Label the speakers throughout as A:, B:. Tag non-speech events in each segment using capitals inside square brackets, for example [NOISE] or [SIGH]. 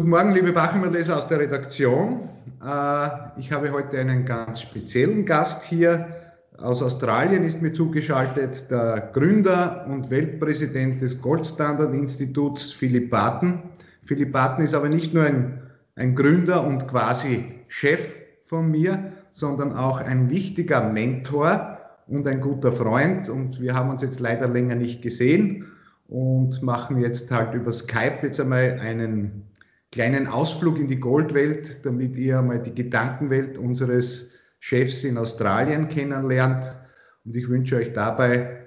A: Guten Morgen, liebe Bachmann-Leser aus der Redaktion. Äh, ich habe heute einen ganz speziellen Gast hier. Aus Australien ist mir zugeschaltet der Gründer und Weltpräsident des Goldstandard-Instituts, Philipp Barton. Philipp Barton ist aber nicht nur ein, ein Gründer und quasi Chef von mir, sondern auch ein wichtiger Mentor und ein guter Freund. Und wir haben uns jetzt leider länger nicht gesehen und machen jetzt halt über Skype jetzt einmal einen kleinen Ausflug in die Goldwelt, damit ihr mal die Gedankenwelt unseres Chefs in Australien kennenlernt. Und ich wünsche euch dabei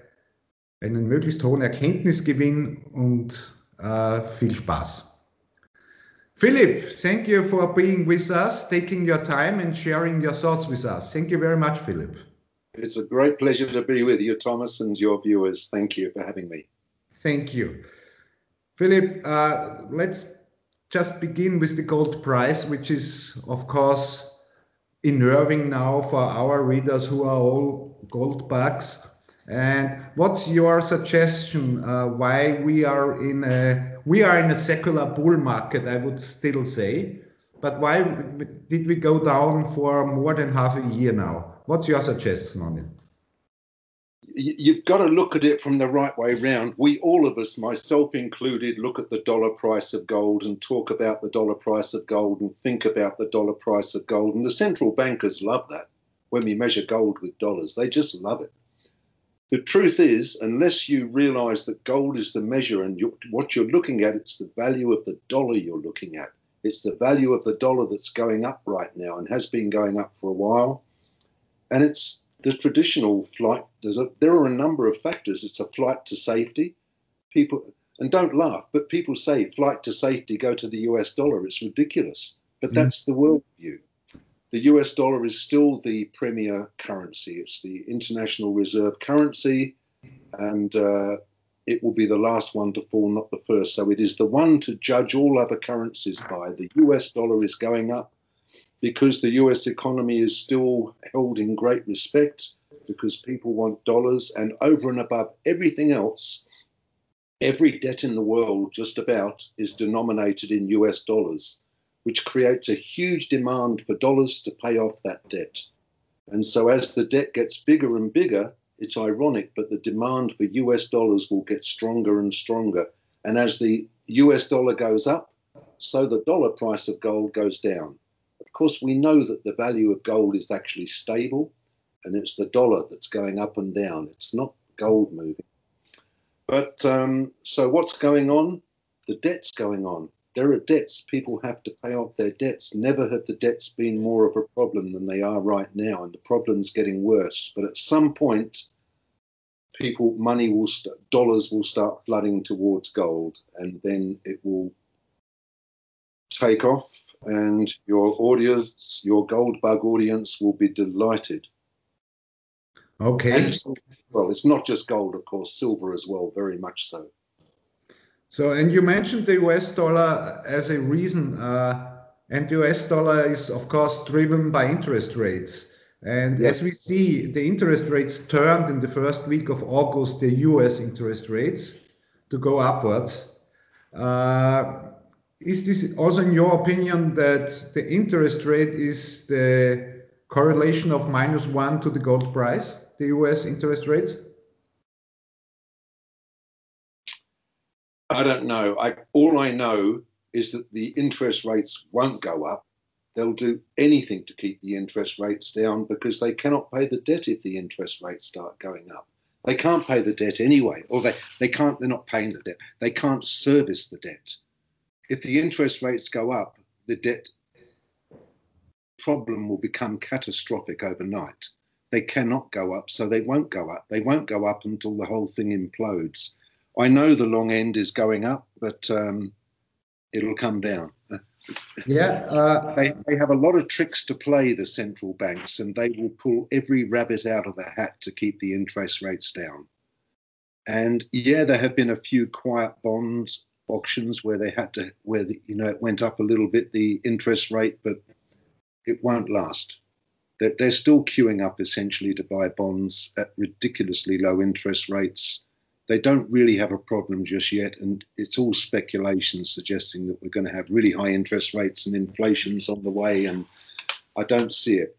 A: einen möglichst hohen Erkenntnisgewinn und äh, viel Spaß. Philip, thank you for being with us, taking your time and sharing your thoughts with us. Thank you very much, Philip.
B: It's a great pleasure to be with you, Thomas, and your viewers. Thank you for having me.
A: Thank you. Philip, uh, let's just begin with the gold price, which is, of course, unnerving now for our readers who are all gold bugs. And what's your suggestion uh, why we are in a we are in a secular bull market? I would still say, but why did we go down for more than half a year now? What's your suggestion on it?
B: You've got to look at it from the right way round. We, all of us, myself included, look at the dollar price of gold and talk about the dollar price of gold and think about the dollar price of gold. And the central bankers love that when we measure gold with dollars. They just love it. The truth is, unless you realize that gold is the measure and you, what you're looking at, it's the value of the dollar you're looking at. It's the value of the dollar that's going up right now and has been going up for a while. And it's the traditional flight, there's a, there are a number of factors. It's a flight to safety. People, and don't laugh, but people say flight to safety, go to the US dollar. It's ridiculous. But mm. that's the world view. The US dollar is still the premier currency. It's the international reserve currency, and uh, it will be the last one to fall, not the first. So it is the one to judge all other currencies by. The US dollar is going up because the US economy is still held in great respect, because people want dollars, and over and above everything else, every debt in the world, just about, is denominated in US dollars, which creates a huge demand for dollars to pay off that debt. And so, as the debt gets bigger and bigger, it's ironic, but the demand for US dollars will get stronger and stronger. And as the US dollar goes up, so the dollar price of gold goes down. Of course, we know that the value of gold is actually stable and it's the dollar that's going up and down. It's not gold moving. But um, so what's going on? The debt's going on. There are debts. People have to pay off their debts. Never have the debts been more of a problem than they are right now, and the problem's getting worse. But at some point, people, money will, st- dollars will start flooding towards gold, and then it will take off and your audience, your gold bug audience will be delighted.
A: Okay. And,
B: well, it's not just gold, of course, silver as well, very much so.
A: So, and you mentioned the US dollar as a reason, uh, and the US dollar is, of course, driven by interest rates. And yes. as we see, the interest rates turned in the first week of August, the US interest rates to go upwards. Uh, is this also in your opinion that the interest rate is the correlation of minus one to the gold price, the US interest rates?
B: I don't know. I, all I know is that the interest rates won't go up. They'll do anything to keep the interest rates down because they cannot pay the debt if the interest rates start going up. They can't pay the debt anyway, or they, they can't, they're not paying the debt. They can't service the debt if the interest rates go up, the debt problem will become catastrophic overnight. They cannot go up, so they won't go up. They won't go up until the whole thing implodes. I know the long end is going up, but um, it'll come down. [LAUGHS]
A: Yeah,
B: uh, they, they have a lot of tricks to play, the central banks, and they will pull every rabbit out of the hat to keep the interest rates down. And yeah, there have been a few quiet bonds auctions where they had to where the, you know it went up a little bit the interest rate but it won't last they're, they're still queuing up essentially to buy bonds at ridiculously low interest rates they don't really have a problem just yet, and it's all speculation suggesting that we're going to have really high interest rates and inflation's on the way, and I don't see it.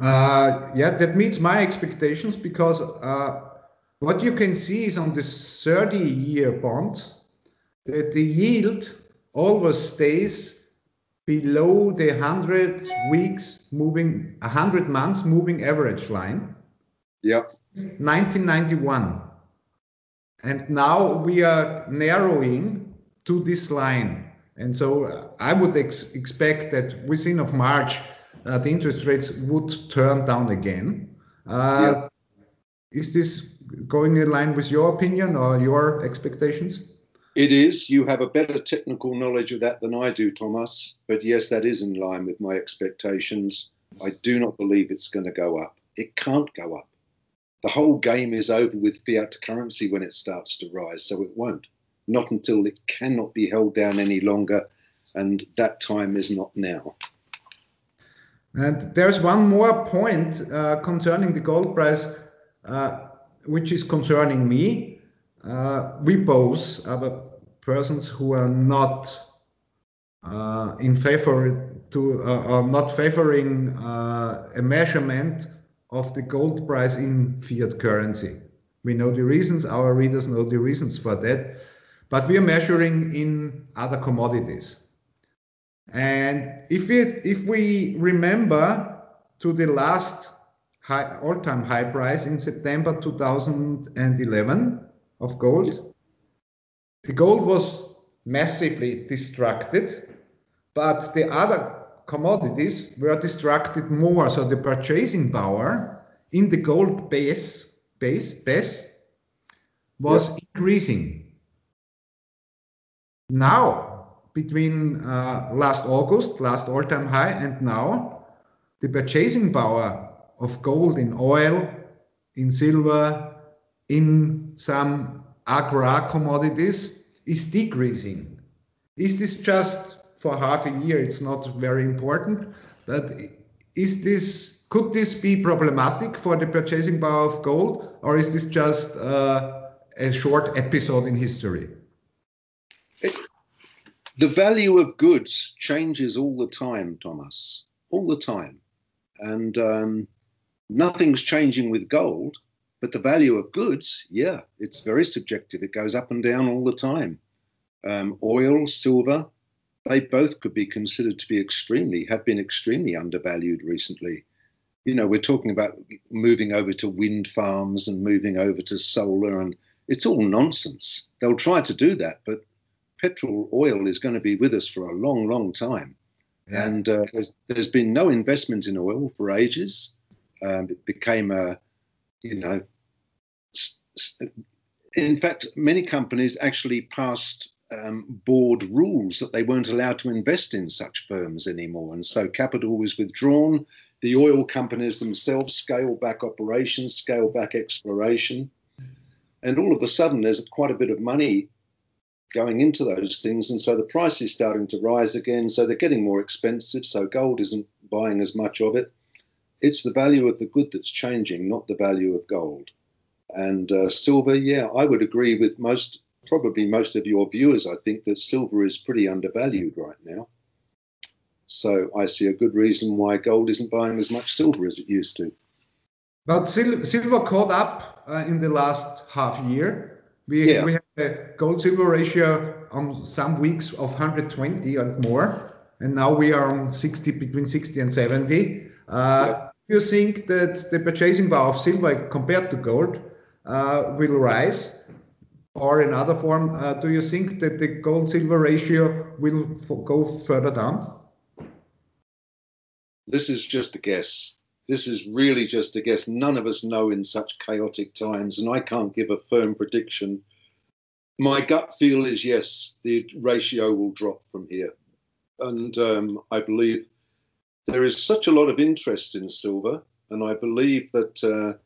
A: Uh, yeah, that meets my expectations because uh, what you can see is on this 30 year bond that the yield always stays below the 100 weeks moving 100 months moving average line.
B: Yep.
A: 1991 and now we are narrowing to this line. And so uh, i would ex- expect that within of march uh, the interest rates would turn down again. Uh, is this going in line with your opinion or your expectations
B: It is. You have a better technical knowledge of that than I do, Thomas. But yes, that is in line with my expectations. I do not believe it's going to go up. It can't go up. The whole game is over with fiat currency when it starts to rise, so it won't. Not until it cannot be held down any longer, and that time is not now.
A: And there's one more point uh, concerning the gold price, which is concerning me. Uh, we both are persons who are not uh, in favor to uh, are not favoring uh, a measurement of the gold price in fiat currency. We know the reasons. Our readers know the reasons for that, but we are measuring in other commodities. And if we if we remember to the last high, all-time high price in September 2011 of gold, the gold was massively distracted, but the other commodities were distracted more. So the purchasing power in the gold base base base was increasing. Now between uh, last August, last all-time high, and now, the purchasing power of gold in oil, in silver, in some agri commodities is decreasing. Is this just for half a year? It's not very important, but is this could this be problematic for the purchasing power of gold, or is this just uh, a short episode in history?
B: the value of goods changes all the time, Thomas, all the time. And um, nothing's changing with gold, but the value of goods, yeah, it's very subjective. It goes up and down all the time. Um, oil, silver, they both could be considered to be extremely, have been extremely undervalued recently. You know, we're talking about moving over to wind farms and moving over to solar, and it's all nonsense. They'll try to do that, but petrol oil is going to be with us for a long, long time. Yeah. And uh, there's, there's been no investment in oil for ages. Um, it became a, you know, in fact, many companies actually passed um, board rules that they weren't allowed to invest in such firms anymore. And so capital was withdrawn. The oil companies themselves scaled back operations, scaled back exploration. And all of a sudden, there's quite a bit of money going into those things. And so the price is starting to rise again. So they're getting more expensive. So gold isn't buying as much of it. It's the value of the good that's changing, not the value of gold. And uh, silver, yeah, I would agree with most, probably most of your viewers. I think that silver is pretty undervalued right now. So I see a good reason why gold isn't buying as much silver as it used to.
A: But silver caught up uh, in the last half year we, yeah. we have a gold silver ratio on some weeks of 120 and more, and now we are on 60 between 60 and 70. Uh, yeah. Do you think that the purchasing power of silver compared to gold uh, will rise? Or in other form, uh, do you think that the gold silver ratio will go further down?
B: This is just a guess. This is really just a guess. None of us know in such chaotic times, and I can't give a firm prediction. My gut feel is yes, the ratio will drop from here. And um, I believe there is such a lot of interest in silver. And I believe that uh,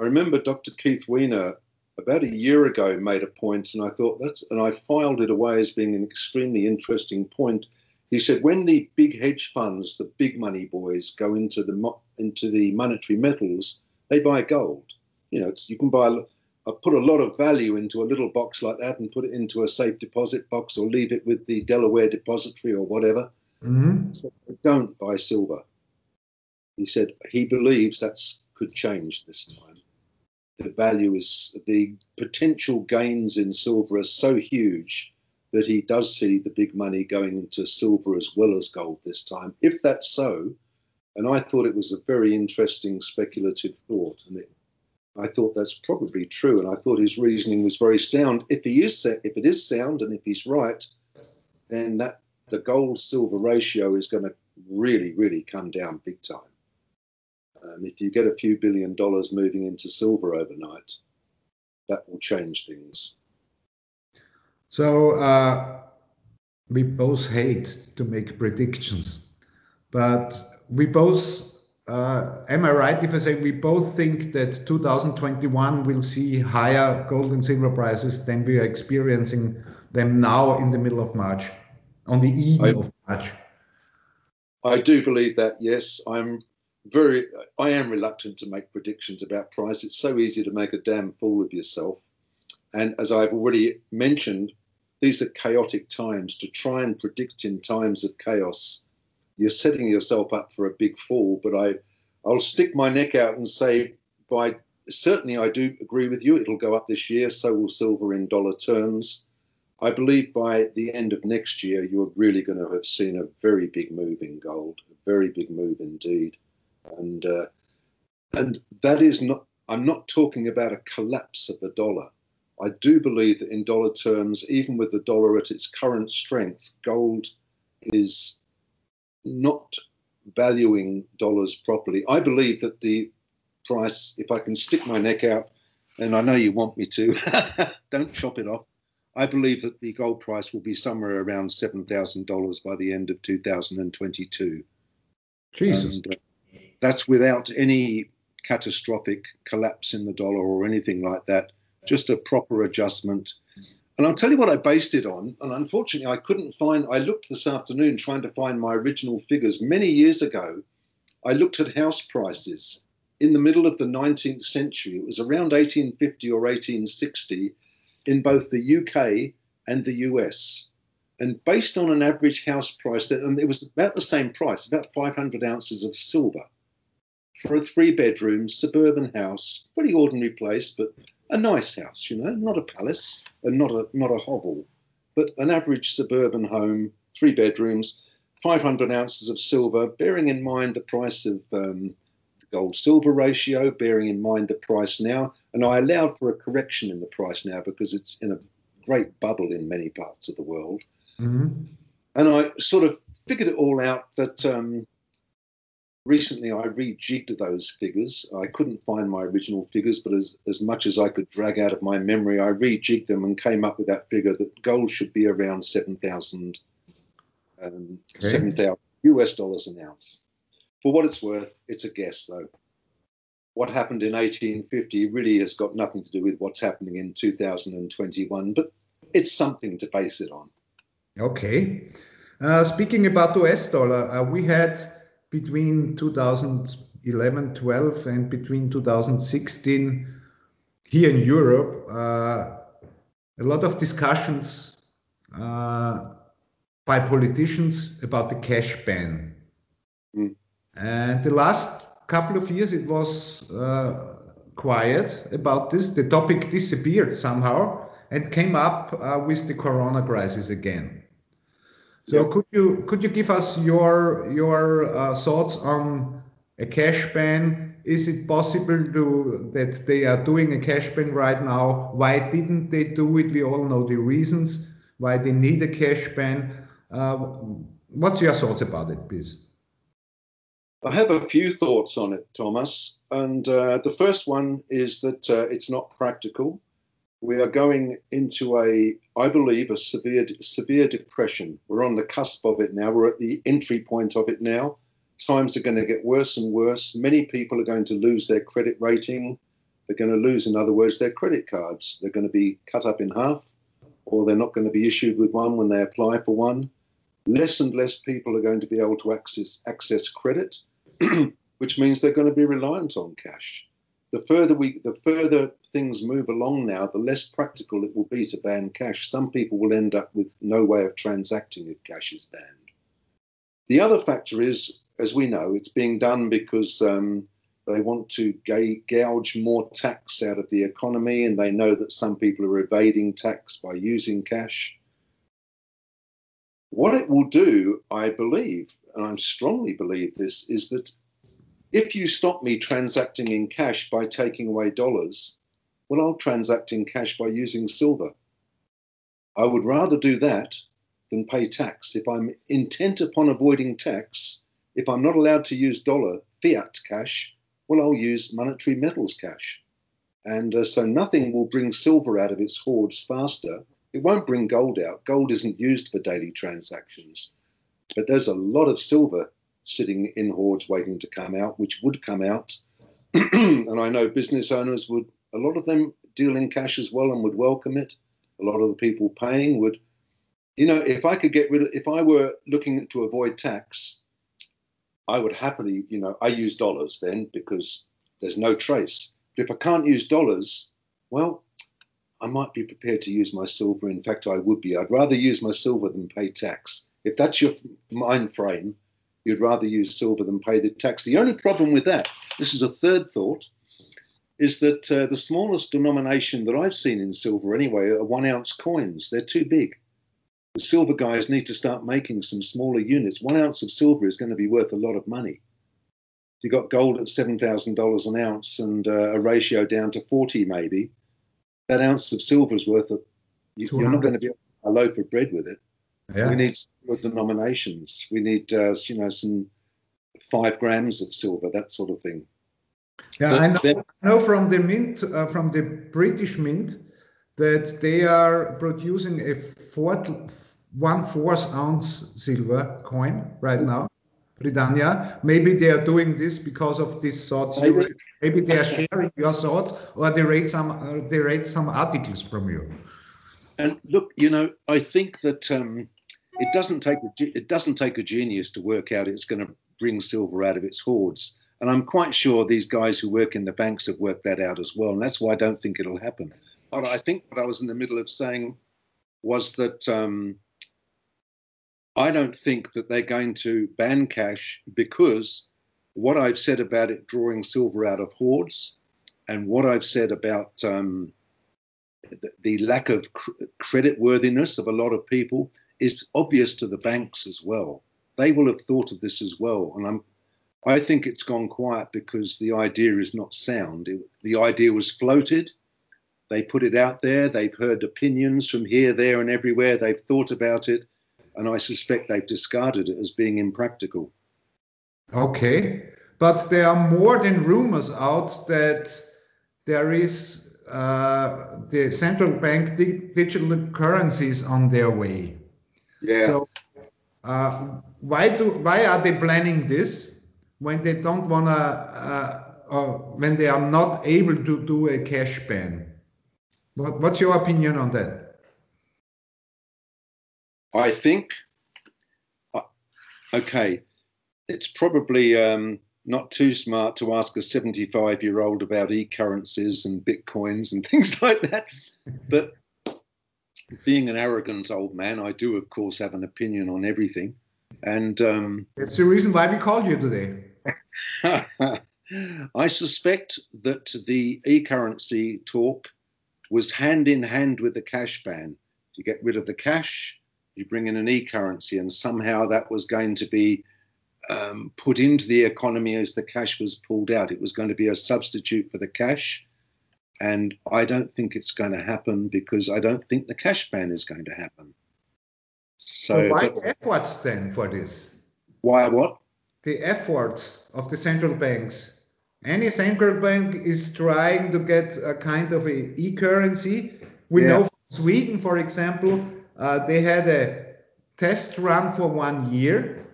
B: I remember Dr. Keith Weiner about a year ago made a point, and I thought that's, and I filed it away as being an extremely interesting point he said when the big hedge funds, the big money boys, go into the into the monetary metals, they buy gold. You know, you can buy I put a lot of value into a little box like that and put it into a safe deposit box or leave it with the Delaware Depository or whatever. Mm-hmm. Don't buy silver. He said he believes that could change this time. The value is the potential gains in silver are so huge that he does see the big money going into silver as well as gold this time. If that's so, and I thought it was a very interesting speculative thought, and it, I thought that's probably true, and I thought his reasoning was very sound. If he is, if it is sound, and if he's right, then that the gold silver ratio is going to really, really come down big time. And if you get a few billion dollars moving into silver overnight, that will change things.
A: So uh, we both hate to make predictions, but we both, uh, am I right if I say we both think that 2021 will see higher gold and silver prices than we are experiencing them now in the middle of March, on the eve I, of March?
B: I do believe that, yes. I'm very, I am reluctant to make predictions about price. It's so easy to make a damn fool of yourself. And as I've already mentioned, these are chaotic times. To try and predict in times of chaos, you're setting yourself up for a big fall. But I, I'll stick my neck out and say, by certainly, I do agree with you. It'll go up this year. So will silver in dollar terms. I believe by the end of next year, you're really going to have seen a very big move in gold, a very big move indeed, and uh, and that is not. I'm not talking about a collapse of the dollar. I do believe that in dollar terms, even with the dollar at its current strength, gold is not valuing dollars properly. I believe that the price, if I can stick my neck out, and I know you want me to, [LAUGHS] don't chop it off. I believe that the gold price will be somewhere around $7,000 by the end of 2022.
A: Jesus. And, uh,
B: that's without any catastrophic collapse in the dollar or anything like that just a proper adjustment. And I'll tell you what I based it on. And unfortunately, I couldn't find, I looked this afternoon trying to find my original figures. Many years ago, I looked at house prices in the middle of the 19th century. It was around 1850 or 1860 in both the UK and the US. And based on an average house price, that, and it was about the same price, about 500 ounces of silver for a three bedroom suburban house, pretty ordinary place, but a nice house, you know, not a palace and not a not a hovel, but an average suburban home, three bedrooms, 500 ounces of silver, bearing in mind the price of um, gold silver ratio, bearing in mind the price now. And I allowed for a correction in the price now because it's in a great bubble in many parts of the world. Mm-hmm. And I sort of figured it all out that um, recently I rejigged those figures. I couldn't find my original figures, but as, as much as I could drag out of my memory, I rejigged them and came up with that figure that gold should be around 7,000 um, okay. 7,000 US dollars an ounce. For what it's worth, it's a guess though. What happened in 1850 really has got nothing to do with what's happening in 2021, but it's something to base it on.
A: Okay. Uh, speaking about the US dollar, uh, we had between 2011 12 and between 2016 here in Europe, uh, a lot of discussions uh, by politicians about the cash ban. Mm. And the last couple of years, it was uh, quiet about this. The topic disappeared somehow and came up uh, with the corona crisis again. So could you could you give us your your uh, thoughts on a cash ban? Is it possible to that they are doing a cash ban right now? Why didn't they do it? We all know the reasons why they need a cash ban. Uh, what's your thoughts about it, please?
B: I have a few thoughts on it, Thomas. And uh, the first one is that uh, it's not practical we are going into a, I believe, a severe severe depression. We're on the cusp of it now. We're at the entry point of it now. Times are going to get worse and worse. Many people are going to lose their credit rating. They're going to lose, in other words, their credit cards. They're going to be cut up in half, or they're not going to be issued with one when they apply for one. Less and less people are going to be able to access access credit, [CLEARS THROAT] which means they're going to be reliant on cash. the further we, the further things move along now, the less practical it will be to ban cash. Some people will end up with no way of transacting if cash is banned. The other factor is, as we know, it's being done because um, they want to gouge more tax out of the economy, and they know that some people are evading tax by using cash. What it will do, I believe, and I strongly believe this, is that if you stop me transacting in cash by taking away dollars, well, I'll transact in cash by using silver. I would rather do that than pay tax. If I'm intent upon avoiding tax, if I'm not allowed to use dollar fiat cash, well, I'll use monetary metals cash. And uh, so nothing will bring silver out of its hoards faster. It won't bring gold out. Gold isn't used for daily transactions. But there's a lot of silver sitting in hoards waiting to come out, which would come out. [CLEARS THROAT] and I know business owners would, a lot of them deal in cash as well and would welcome it. A lot of the people paying would, you know, if I could get rid of, if I were looking to avoid tax, I would happily, you know, I use dollars then because there's no trace. But if I can't use dollars, well, I might be prepared to use my silver. In fact, I would be. I'd rather use my silver than pay tax. If that's your mind frame, you'd rather use silver than pay the tax. The only problem with that, this is a third thought, is that uh, the smallest denomination that I've seen in silver anyway are one ounce coins. They're too big the silver guys need to start making some smaller units. One ounce of silver is going to be worth a lot of money. If you got gold at $7,000 an ounce and uh, a ratio down to 40 maybe, that ounce of silver is worth a, you, are not going to be a loaf of bread with it. Yeah. We need silver denominations. We need, uh, you know, some five grams of silver, that sort of thing.
A: Yeah, but I know, then, I know, from the mint, uh, from the British mint, that they are producing a fourth, one fourth ounce silver coin right now. Britannia. Maybe they are doing this because of these thoughts. Maybe, maybe they are sharing your thoughts, or they read some uh, they read some articles from you.
B: And look, you know, I think that um, it doesn't take a, it doesn't take a genius to work out it's going to bring silver out of its hoards. And I'm quite sure these guys who work in the banks have worked that out as well. And that's why I don't think it'll happen. But I think what I was in the middle of saying was that um, I don't think that they're going to ban cash because what I've said about it drawing silver out of hoards and what I've said about um, the, lack of cr- credit worthiness of a lot of people is obvious to the banks as well. They will have thought of this as well. And I'm, I think it's gone quiet because the idea is not sound. It, the idea was floated they put it out there. They've heard opinions from here, there, and everywhere. They've thought about it. And I suspect they've discarded it as being impractical.
A: Okay. But there are more than rumors out that there is uh, the central bank di- digital currencies on their way.
B: Yeah.
A: So uh, why do why are they planning this when they don't wanna uh, or when they are not able to do a cash ban? What, what's your opinion on that?
B: I think, uh, okay, it's probably um, not too smart to ask a 75 year old about e currencies and bitcoins and [LAUGHS] things like that. But being an arrogant old man, I do, of course, have an opinion on everything. And um,
A: it's the reason why we called you today. [LAUGHS]
B: I suspect that the e currency talk was hand in hand with the cash ban. You get rid of the cash, you bring in an e currency, and somehow that was going to be um, put into the economy as the cash was pulled out. It was going to be a substitute for the cash. And I don't think it's going to happen because I don't think the cash ban is going to happen.
A: So, so why the efforts then for this?
B: Why what?
A: The efforts of the central banks any central bank is trying to get a kind of a e-currency. We yeah. know from Sweden, for example, uh, they had a test run for one year,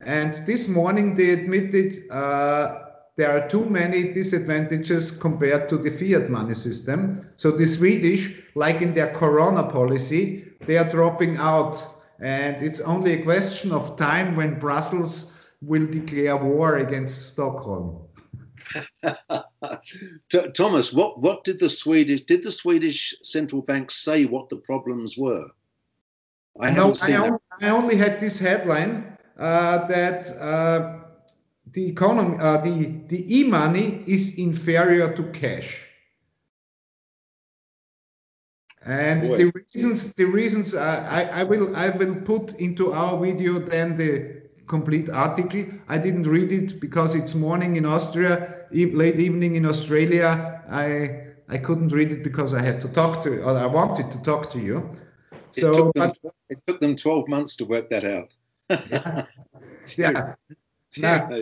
A: and this morning they admitted uh, there are too many disadvantages compared to the fiat money system. So the Swedish, like in their Corona policy, they are dropping out, and it's only a question of time when Brussels will declare war against Stockholm. [LAUGHS]
B: Thomas, what, what did the Swedish did the Swedish central bank say what the problems were?
A: I no, I, only, I only had this headline uh, that uh, the economy, uh, the the e-money is inferior to cash. And Boy. the reasons, the reasons uh, I, I will I will put into our video then the complete article. I didn't read it because it's morning in Austria, late evening in Australia. I I couldn't read it because I had to talk to, or I wanted to talk to you.
B: So, it took them, but, it took them 12 months to work that out.
A: yeah. [LAUGHS] yeah. yeah.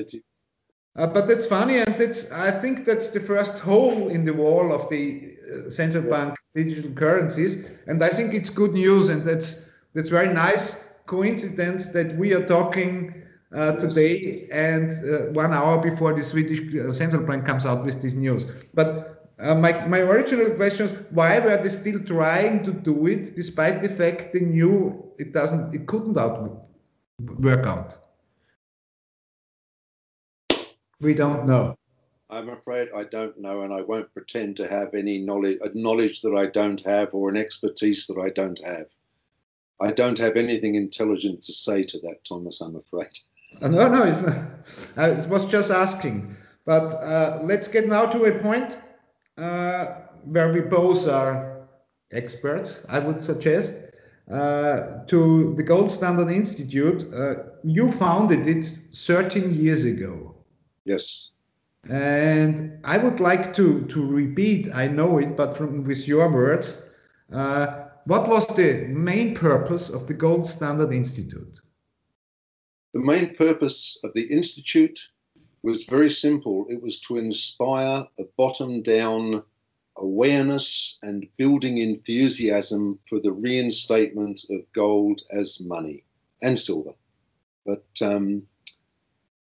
A: Uh, but that's funny, and that's I think that's the first hole in the wall of the uh, central bank digital currencies, and I think it's good news, and that's that's very nice coincidence that we are talking uh, today and uh, one hour before the Swedish uh, central bank comes out with this news. But uh, my, my original question is why were they still trying to do it despite the fact they knew it doesn't it couldn't out work out? We don't know.
B: I'm afraid I don't know, and I won't pretend to have any knowledge, knowledge that I don't have, or an expertise that I don't have. I don't have anything intelligent to say to that, Thomas, I'm afraid.
A: Uh, no, no, it's, [LAUGHS] uh, it was just asking. But uh, let's get now to a point uh, where we both are experts, I would suggest. Uh, to the Gold Standard Institute, uh, you founded it 13 years ago.
B: Yes.
A: And I would like to, to repeat, I know it, but from with your words, what was the main purpose of the Gold Standard Institute?
B: The main purpose of the Institute was very simple. It was to inspire a bottom down awareness and building enthusiasm for the reinstatement of gold as money and silver. But um,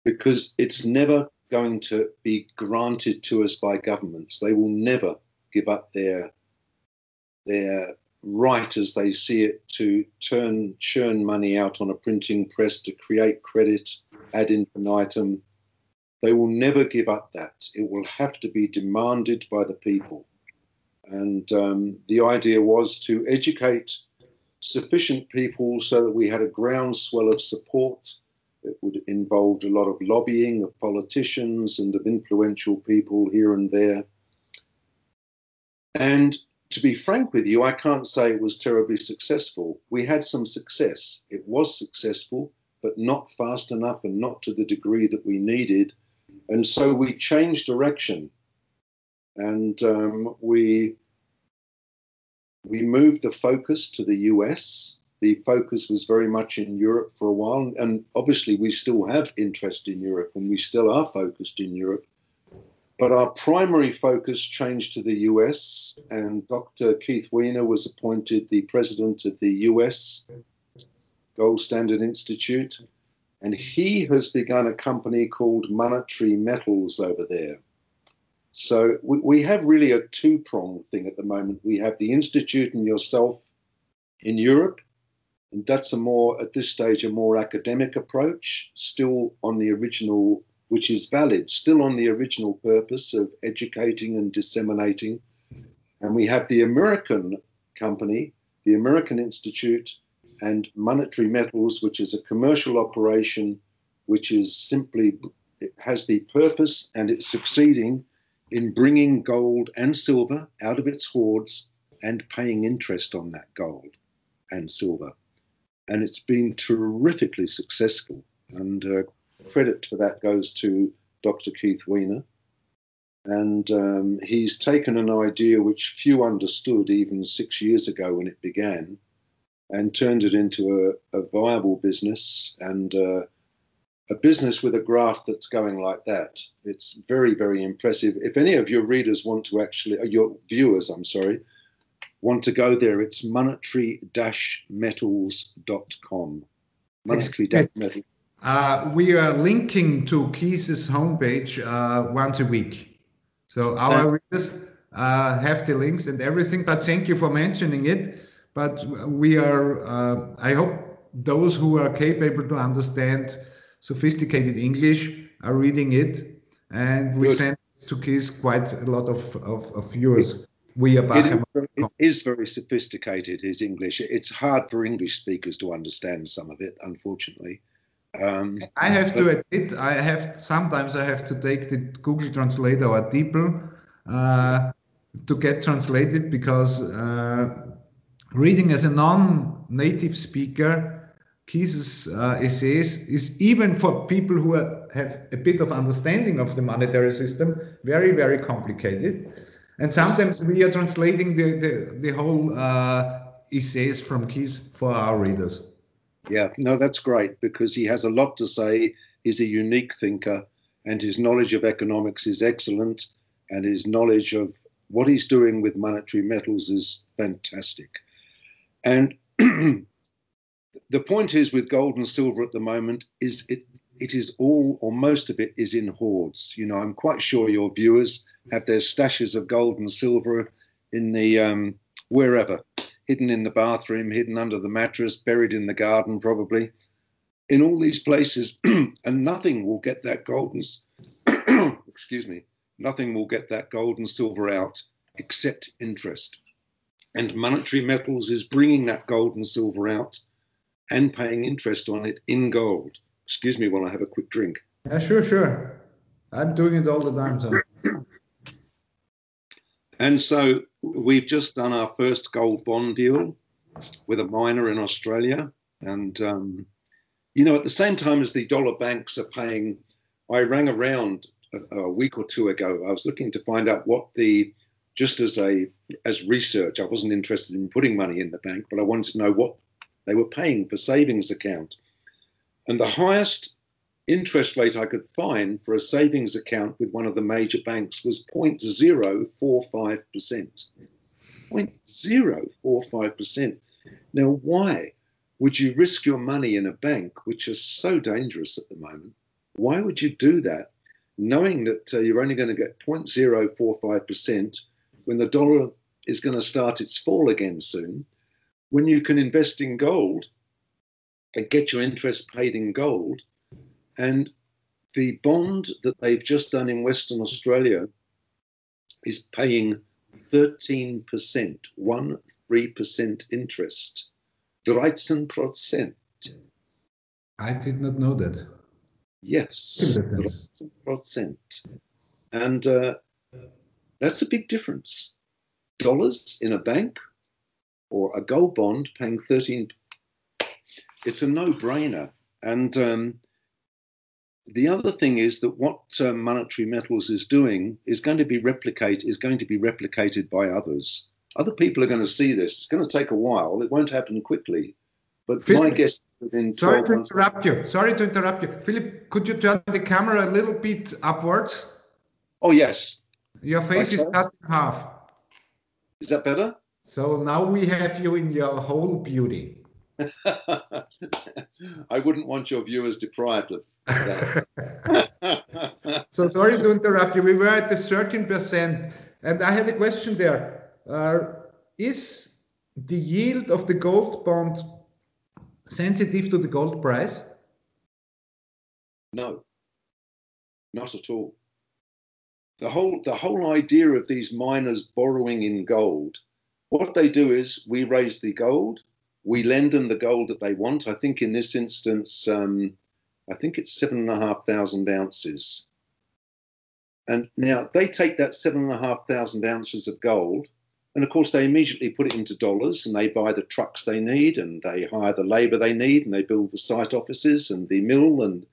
B: because it's never going to be granted to us by governments, they will never give up their their right as they see it to turn churn money out on a printing press to create credit ad infinitum. They will never give up that. It will have to be demanded by the people. And um, the idea was to educate sufficient people so that we had a groundswell of support. It would involve a lot of lobbying of politicians and of influential people here and there. And to be frank with you, I can't say it was terribly successful. We had some success. It was successful, but not fast enough and not to the degree that we needed. And so we changed direction and um, we we moved the focus to the US. The focus was very much in Europe for a while, and obviously we still have interest in Europe, and we still are focused in Europe. But our primary focus changed to the US, and Dr. Keith Weiner was appointed the president of the US Gold Standard Institute. And he has begun a company called Monetary Metals over there. So we, we have really a two pronged thing at the moment. We have the Institute and yourself in Europe, and that's a more, at this stage, a more academic approach, still on the original which is valid, still on the original purpose of educating and disseminating. And we have the American company, the American Institute, and Monetary Metals, which is a commercial operation which is simply it has the purpose and it's succeeding in bringing gold and silver out of its hoards and paying interest on that gold and silver. And it's been terrifically successful. And uh, credit for that goes to Dr. Keith Weiner. And um, he's taken an idea which few understood even six years ago when it began and turned it into a, a viable business and uh, a business with a graph that's going like that. It's very, very impressive. If any of your readers want to actually, uh, your viewers, I'm sorry, want to go there, it's monetary-metals.com. Monetary-metals.
A: Uh, we are linking to Keith's homepage uh, once a week. So our readers uh, have the links and everything, but thank you for mentioning it. But we are, uh, I hope those who are capable to understand sophisticated English are reading it. And we Good. send to Keys quite a lot of, of, of viewers. We are
B: it is, it is very sophisticated, his English. It's hard for English speakers to understand some of it, unfortunately.
A: Um, I have but, to admit, I have sometimes I have to take the Google Translator or DeepL uh, to get translated because uh, reading as a non-native speaker, Keys's uh, essays is even for people who have a bit of understanding of the monetary system very very complicated, and sometimes we are translating the the, the whole uh, essays from Keys for our readers.
B: Yeah, no, that's great because he has a lot to say. He's a unique thinker, and his knowledge of economics is excellent, and his knowledge of what he's doing with monetary metals is fantastic. And [CLEARS THROAT] the point is with gold and silver at the moment is it it is all or most of it is in hoards. You know, I'm quite sure your viewers have their stashes of gold and silver in the um, wherever hidden in the bathroom, hidden under the mattress, buried in the garden, probably. In all these places, [CLEARS THROAT] and nothing will get that gold and [CLEARS THROAT] excuse me, nothing will get that gold and silver out except interest. And monetary metals is bringing that gold and silver out and paying interest on it in gold. Excuse me while I have a quick drink.
A: Yeah, sure, sure. I'm doing it all the time. So.
B: And so we've just done our first gold bond deal with a miner in Australia. And, um, you know, at the same time as the dollar banks are paying, I rang around a, a, week or two ago. I was looking to find out what the, just as a, as research, I wasn't interested in putting money in the bank, but I wanted to know what they were paying for savings account. And the highest interest rate I could find for a savings account with one of the major banks was 0.045%. 0.045%. Now, why would you risk your money in a bank, which is so dangerous at the moment? Why would you do that, knowing that uh, you're only going to get 0.045% when the dollar is going to start its fall again soon, when you can invest in gold and get your interest paid in gold and the bond that they've just done in Western Australia is paying 13%, one three percent interest. 13%.
A: I did not know that.
B: Yes, 13%. And uh, that's a big difference. Dollars in a bank or a gold bond paying 13 it's a no-brainer and um, the other thing is that what um, monetary metals is doing is going to be replicate is going to be replicated by others. Other people are going to see this. It's going to take a while. It won't happen quickly. But Philip, my guess within
A: Sorry to interrupt you. Sorry to interrupt you. Philip, could you turn the camera a little bit upwards?
B: Oh yes.
A: Your face is cut in half.
B: Is that better?
A: So now we have you in your whole beauty. [LAUGHS]
B: I wouldn't want your viewers deprived of
A: that. [LAUGHS] so sorry to [LAUGHS] interrupt you. We were at the 13%, and I had a question there. Uh, is the yield of the gold bond sensitive to the gold price?
B: No, not at all. The whole the whole idea of these miners borrowing in gold, what they do is we raise the gold, we lend them the gold that they want. I think in this instance, um, I think it's seven and a half thousand ounces. And now they take that seven and a half thousand ounces of gold, and of course they immediately put it into dollars, and they buy the trucks they need, and they hire the labour they need, and they build the site offices and the mill, and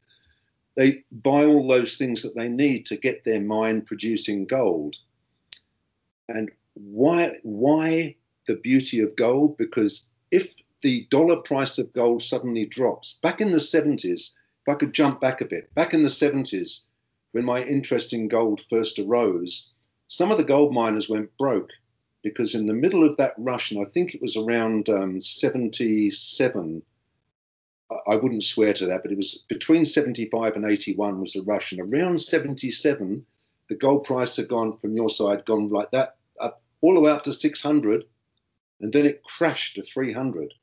B: they buy all those things that they need to get their mine producing gold. And why why the beauty of gold? Because if the dollar price of gold suddenly drops. Back in the 70s, if I could jump back a bit, back in the 70s, when my interest in gold first arose, some of the gold miners went broke because in the middle of that rush, and I think it was around um, 77, I wouldn't swear to that, but it was between 75 and 81 was the rush. And around 77, the gold price had gone from your side, gone like that, up, all the way up to 600. And then it crashed to 300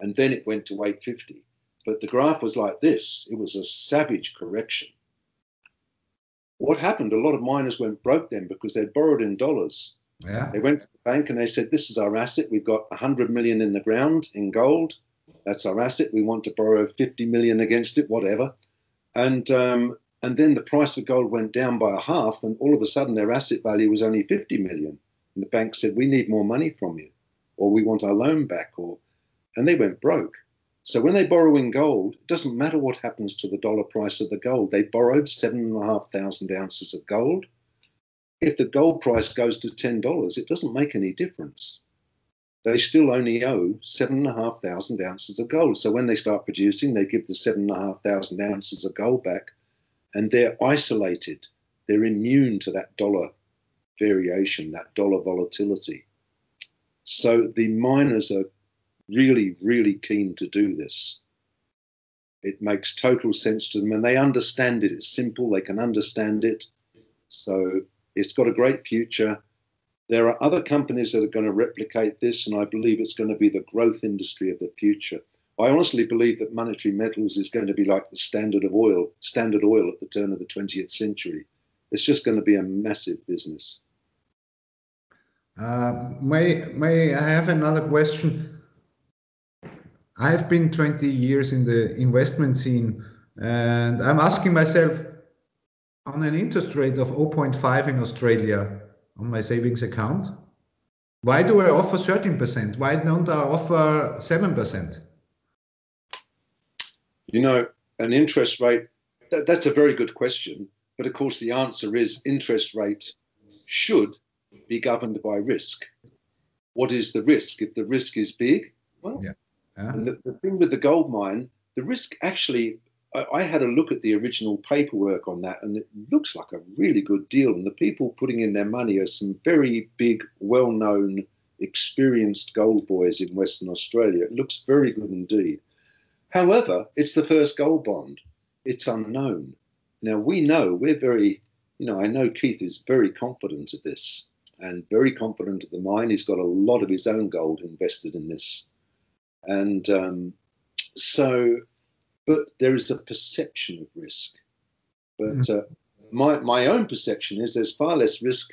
B: and then it went to 850. But the graph was like this. It was a savage correction. what happened? A lot of miners went broke then because they'd borrowed in dollars.
A: Yeah.
B: They went to the bank and they said, This is our asset. We've got 100 million in the ground in gold. That's our asset. We want to borrow 50 million against it, whatever. And um, and then the price of gold went down by a half, and all of a sudden their asset value was only 50 million. And the bank said, We need more money from you, or we want our loan back, or and they went broke. So when they borrow in gold, it doesn't matter what happens to the dollar price of the gold. They borrowed seven and a half thousand ounces of gold. If the gold price goes to ten dollars, it doesn't make any difference. They still only owe seven and a half thousand ounces of gold. So when they start producing, they give the seven and a half thousand ounces of gold back, and they're isolated. They're immune to that dollar variation, that dollar volatility. So the miners are really, really keen to do this. It makes total sense to them and they understand it. It's simple, they can understand it. So it's got a great future. There are other companies that are going to replicate this, and I believe it's going to be the growth industry of the future. I honestly believe that monetary metals is going to be like the standard of oil, standard oil at the turn of the 20th century. It's just going to be a massive business.
A: Uh, may may I have another question? I've been 20 years in the investment scene, and I'm asking myself, on an interest rate of 0.5 in Australia on my savings account, why do I offer 13%? Why don't I offer 7%?
B: You know, an interest rate, that, that's a very good question. But of course, the answer is interest rate should be governed by risk. What is the risk? If the risk is big, well, yeah. The, the thing with the gold mine, the risk actually, I, had a look at the original paperwork on that, and it looks like a really good deal. And the people putting in their money are some very big, well known, experienced gold boys in Western Australia. It looks very good indeed. However, it's the first gold bond, it's unknown. Now, we know, we're very, you know, I know Keith is very confident of this and very confident of the mine. He's got a lot of his own gold invested in this and um, so, but there is a perception of risk. But mm. uh, my, my own perception is there's far less risk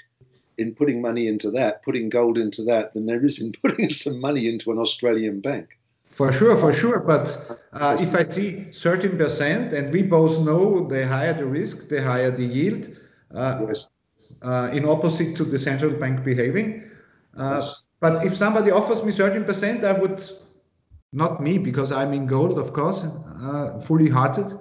B: in putting money into that, putting gold into that, than there is in [LAUGHS] putting some money into an Australian bank.
A: For sure, for sure. But uh, if I see 13%, and we both know the higher the risk, the higher the yield, uh, yes. uh, in opposite to the central bank behaving. Uh, yes. But if somebody offers me 13%, I would not me because I'm in gold, of course, uh, fully hearted,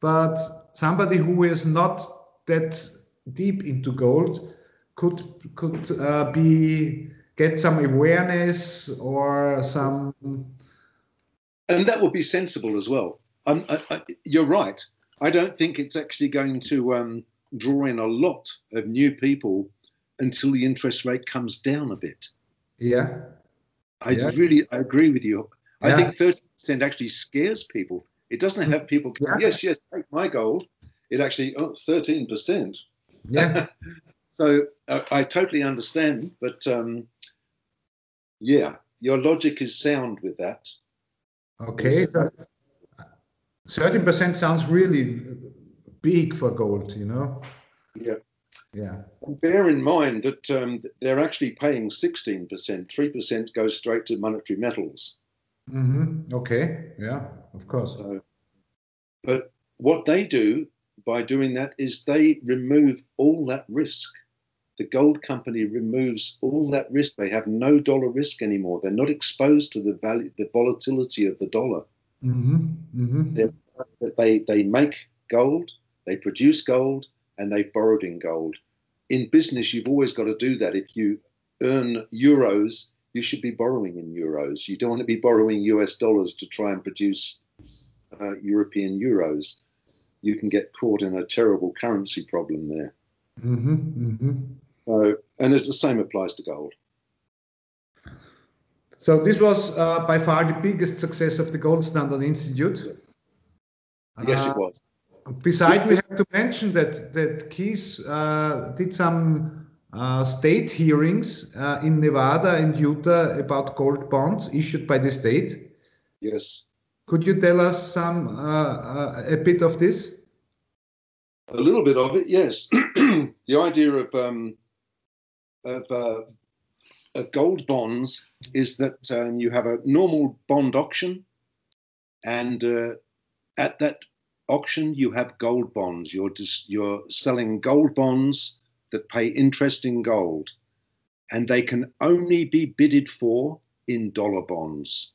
A: but somebody who is not that deep into gold could could uh, be get some awareness or some.
B: And that would be sensible as well. Um, I, I, you're right. I don't think it's actually going to um, draw in a lot of new people until the interest rate comes down a bit.
A: Yeah.
B: I yeah. really I agree with you. I think 30% actually scares people. It doesn't have people go, yeah. yes, yes, take my gold. It actually, oh, 13%.
A: Yeah. [LAUGHS]
B: so uh, I totally understand, but um, yeah, your logic is sound with that.
A: Okay. 13% sounds really big for gold, you know?
B: Yeah.
A: Yeah.
B: And bear in mind that um, they're actually paying 16%. 3% goes straight to monetary metals.
A: Mm-hmm. Okay. Yeah, of course. So,
B: but what they do by doing that is they remove all that risk. The gold company removes all that risk. They have no dollar risk anymore. They're not exposed to the value, the volatility of the dollar.
A: Mm-hmm. Mm-hmm.
B: They they make gold, they produce gold, and they've borrowed in gold. In business, you've always got to do that. If you earn euros you should be borrowing in euros. You don't want to be borrowing US dollars to try and produce uh, European euros. You can get caught in a terrible currency problem there.
A: Mm-hmm, mm-hmm.
B: So, and it's the same applies to gold.
A: So this was uh, by far the biggest success of the Gold Standard Institute.
B: Yes, it uh, was.
A: Besides, we have to mention that that Keith uh, did some uh, state hearings uh, in Nevada and Utah about gold bonds issued by the state.
B: Yes.
A: Could you tell us some uh, uh a bit of this?
B: A little bit of it, yes. [CLEARS THROAT] the idea of um, of, uh, of gold bonds is that um, you have a normal bond auction, and uh, at that auction you have gold bonds. You're just you're selling gold bonds that pay interest in gold, and they can only be bidded for in dollar bonds.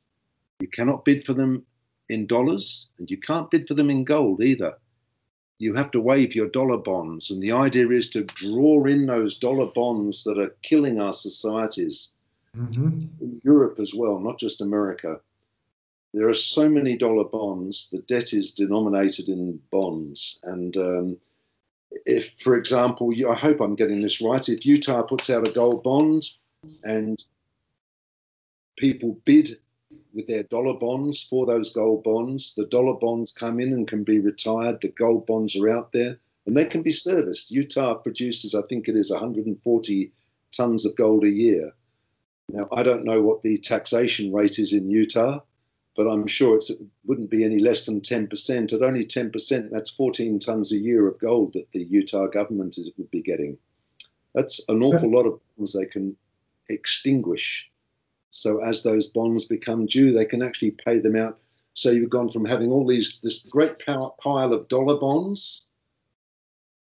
B: You cannot bid for them in dollars, and you can't bid for them in gold either you have to waive your dollar bonds. And the idea is to draw in those dollar bonds that are killing our societies mm-hmm. in Europe as well, not just America. There are so many dollar bonds, the debt is denominated in bonds. And um, if, for example, I hope I'm getting this right, if Utah puts out a gold bond and people bid with their dollar bonds for those gold bonds. The dollar bonds come in and can be retired. The gold bonds are out there and they can be serviced. Utah produces, I think it is 140 tons of gold a year. Now, I don't know what the taxation rate is in Utah, but I'm sure it wouldn't be any less than 10%. At only 10%, that's 14 tons a year of gold that the Utah government is, would be getting. That's an awful lot of bonds they can extinguish so as those bonds become due, they can actually pay them out. So you've gone from having all these this great pile of dollar bonds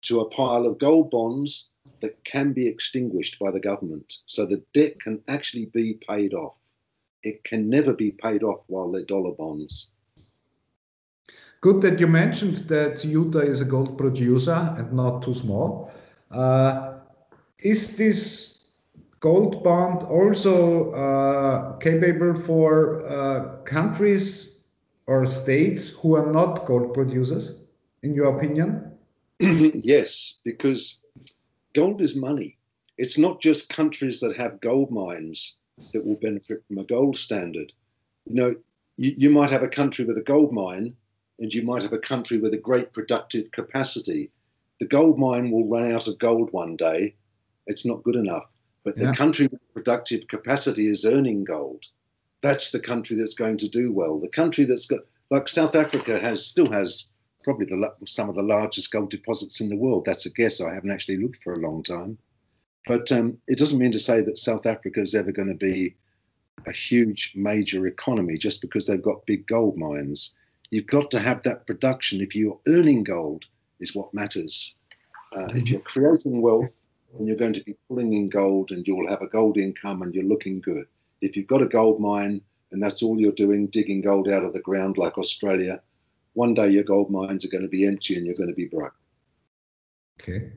B: to a pile of gold bonds that can be extinguished by the government. So the debt can actually be paid off. It can never be paid off while they're dollar bonds.
A: Good that you mentioned that Utah is a gold producer and not too small. Uh, is this gold bond also uh, capable for uh, countries or states who are not gold producers, in your opinion? [CLEARS THROAT]
B: yes, because gold is money. It's not just countries that have gold mines that will benefit from a gold standard. You know, you, you might have a country with a gold mine and you might have a country with a great productive capacity. The gold mine will run out of gold one day. It's not good enough but yeah. the country with productive capacity is earning gold. That's the country that's going to do well. The country that's got, like South Africa, has still has probably the, some of the largest gold deposits in the world. That's a guess. I haven't actually looked for a long time. But um, it doesn't mean to say that South Africa is ever going to be a huge major economy just because they've got big gold mines. You've got to have that production. If you're earning gold, is what matters. Uh, mm-hmm. If you're creating wealth, and you're going to be pulling in gold and you'll have a gold income and you're looking good. If you've got a gold mine and that's all you're doing, digging gold out of the ground like Australia, one day your gold mines are going to be empty and you're going to be broke.
A: Okay.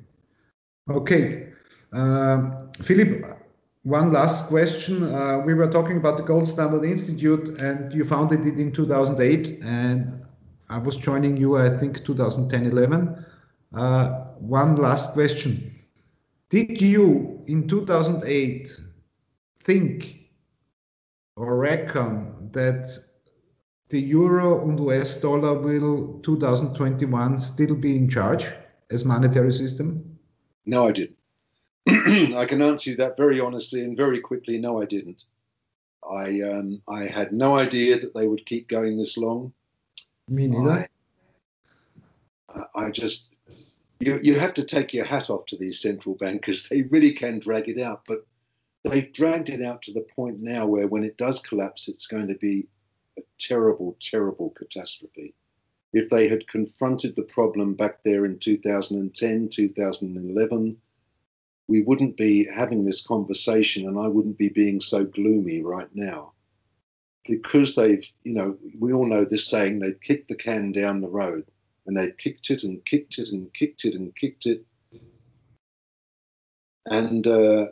A: Okay. Um, Philip, one last question. Uh, we were talking about the Gold Standard Institute and you founded it in 2008 and I was joining you, I think, 2010 11. Uh, one last question did you in 2008 think or reckon that the euro and US dollar will 2021 still be in charge as monetary system?
B: No, I didn't. [CLEARS THROAT] I can answer you that very honestly and very quickly. No, I didn't. I um, I had no idea that they would keep going this long.
A: Me neither.
B: I, I just you, you have to take your hat off to these central bankers. They really can drag it out, but they've dragged it out to the point now where when it does collapse, it's going to be a terrible, terrible catastrophe. If they had confronted the problem back there in 2010, 2011, we wouldn't be having this conversation and I wouldn't be being so gloomy right now. Because they've, you know, we all know this saying, they've kicked the can down the road and they've kicked it and kicked it and kicked it and kicked it. And uh,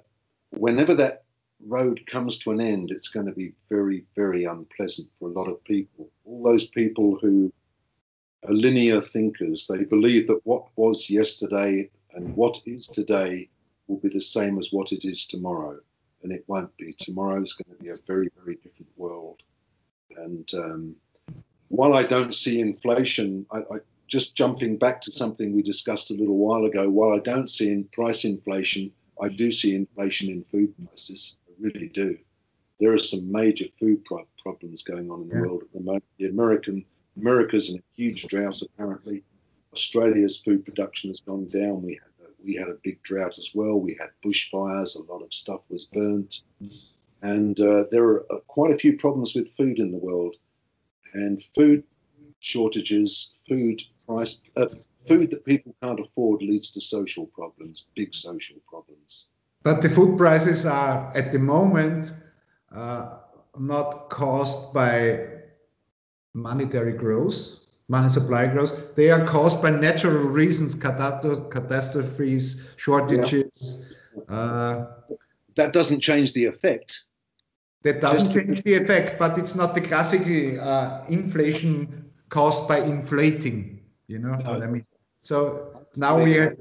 B: whenever that road comes to an end, it's going to be very, very unpleasant for a lot of people. All those people who are linear thinkers, they believe that what was yesterday and what is today will be the same as what it is tomorrow. And it won't be. Tomorrow is going to be a very, very different world. And um, while I don't see inflation, I, I, just jumping back to something we discussed a little while ago, while I don't see in price inflation, I do see inflation in food prices. I really do. There are some major food problems going on in the yeah. world at the moment. The American America's in a huge drought apparently. Australia's food production has gone down. We had we had a big drought as well. We had bushfires. A lot of stuff was burnt, and uh, there are uh, quite a few problems with food in the world, and food shortages, food price, uh, food that people can't afford leads to social problems, big social problems.
A: But the food prices are at the moment uh, not caused by monetary growth, money supply growth. They are caused by natural reasons, catastrophes, shortages.
B: Yeah. Uh, that doesn't change the effect.
A: That doesn't change the effect, but it's not the classical uh, inflation caused by inflating. You know no. what I mean? So now we are,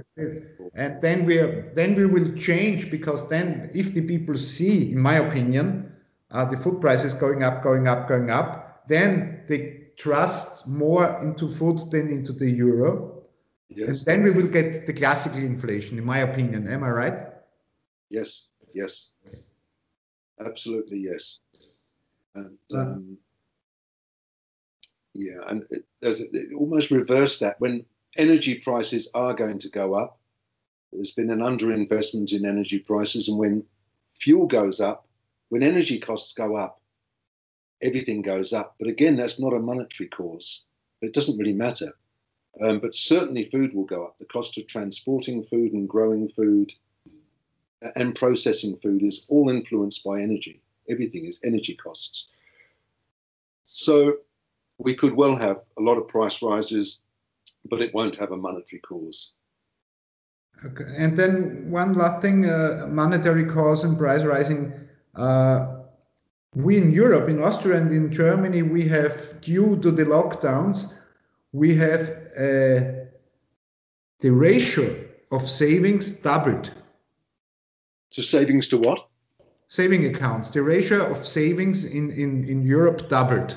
A: and then we are, then we will change because then if the people see, in my opinion, uh, the food prices going up, going up, going up, then they trust more into food than into the euro. Yes. And then we will get the classical inflation, in my opinion. Am I right?
B: Yes, yes. Absolutely, yes. And um, yeah, and it, it almost reverse that when energy prices are going to go up. There's been an underinvestment in energy prices, and when fuel goes up, when energy costs go up, everything goes up. But again, that's not a monetary cause. It doesn't really matter. Um, but certainly, food will go up. The cost of transporting food and growing food and processing food is all influenced by energy. Everything is energy costs. So we could well have a lot of price rises, but it won't have a monetary cause.
A: Okay. And then one last thing, uh, monetary cause and price rising. Uh, we in Europe, in Austria and in Germany, we have, due to the lockdowns, we have uh, the ratio of savings doubled.
B: So savings to what?
A: Saving accounts. The ratio of savings in, in, in Europe doubled.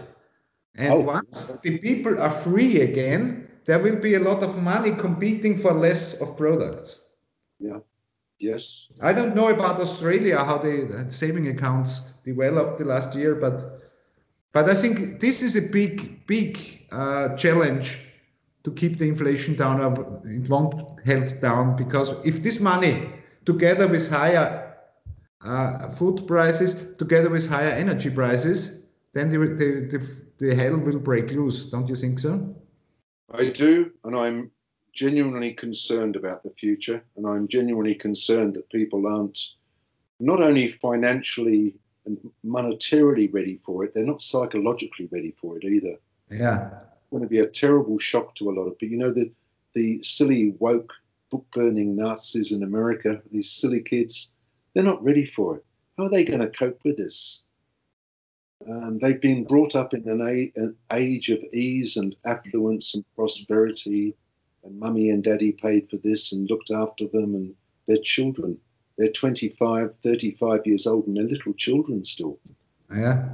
A: And oh. once the people are free again, there will be a lot of money competing for less of products.
B: Yeah. Yes.
A: I don't know about Australia how the saving accounts developed the last year, but but I think this is a big big uh, challenge to keep the inflation down. It won't held down because if this money, together with higher uh, food prices, together with higher energy prices, then the, the, the, the hell will break loose. Don't you think so?
B: I do, and I'm genuinely concerned about the future, and I'm genuinely concerned that people aren't not only financially and monetarily ready for it, they're not psychologically ready for it either.
A: Yeah.
B: It's going to be a terrible shock to a lot of people. You know, the, the silly, woke, book burning Nazis in America, these silly kids, they're not ready for it. How are they going to cope with this? Um, they've been brought up in an, a- an age of ease and affluence and prosperity and mummy and daddy paid for this and looked after them and their children. They're 25, 35 years old and they're little children still.
A: Yeah.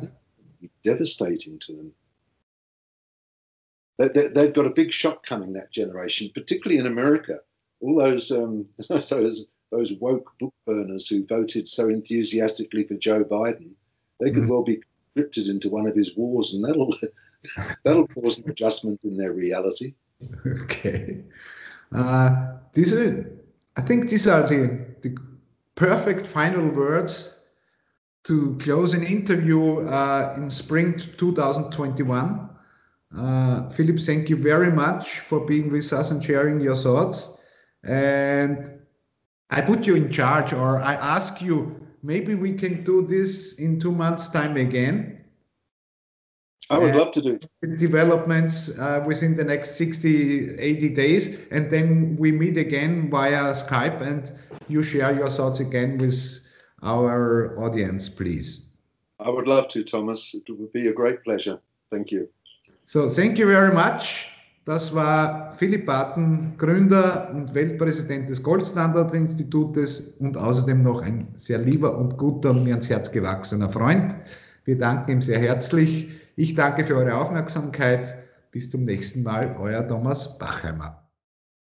B: devastating to them. They, they, have got a big shock coming, that generation, particularly in America. All those, um, [LAUGHS] those, those woke book burners who voted so enthusiastically for Joe Biden, they could mm. well be scripted into one of his wars, and that'll [LAUGHS] that'll cause an adjustment in their reality. [LAUGHS]
A: Okay. Uh, these are, I think these are the, the perfect final words to close an interview uh, in spring 2021. Uh, Philip, thank you very much for being with us and sharing your thoughts. And I put you in charge, or I ask you, maybe we can do this in two months' time again
B: I would love to do
A: developments uh, within the next 60, 80 days, and then we meet again via Skype and you share your thoughts again with our audience, please.
B: I would love to, Thomas. It would be a great pleasure. Thank you.
A: So, thank you very much. Das war Philipp Barton, Gründer und Weltpräsident des Goldstandard-Institutes und außerdem noch ein sehr lieber und guter, mir ans Herz gewachsener Freund. Wir danken ihm sehr herzlich. Ich danke für eure Aufmerksamkeit. Bis zum nächsten Mal, euer Thomas Bachheimer.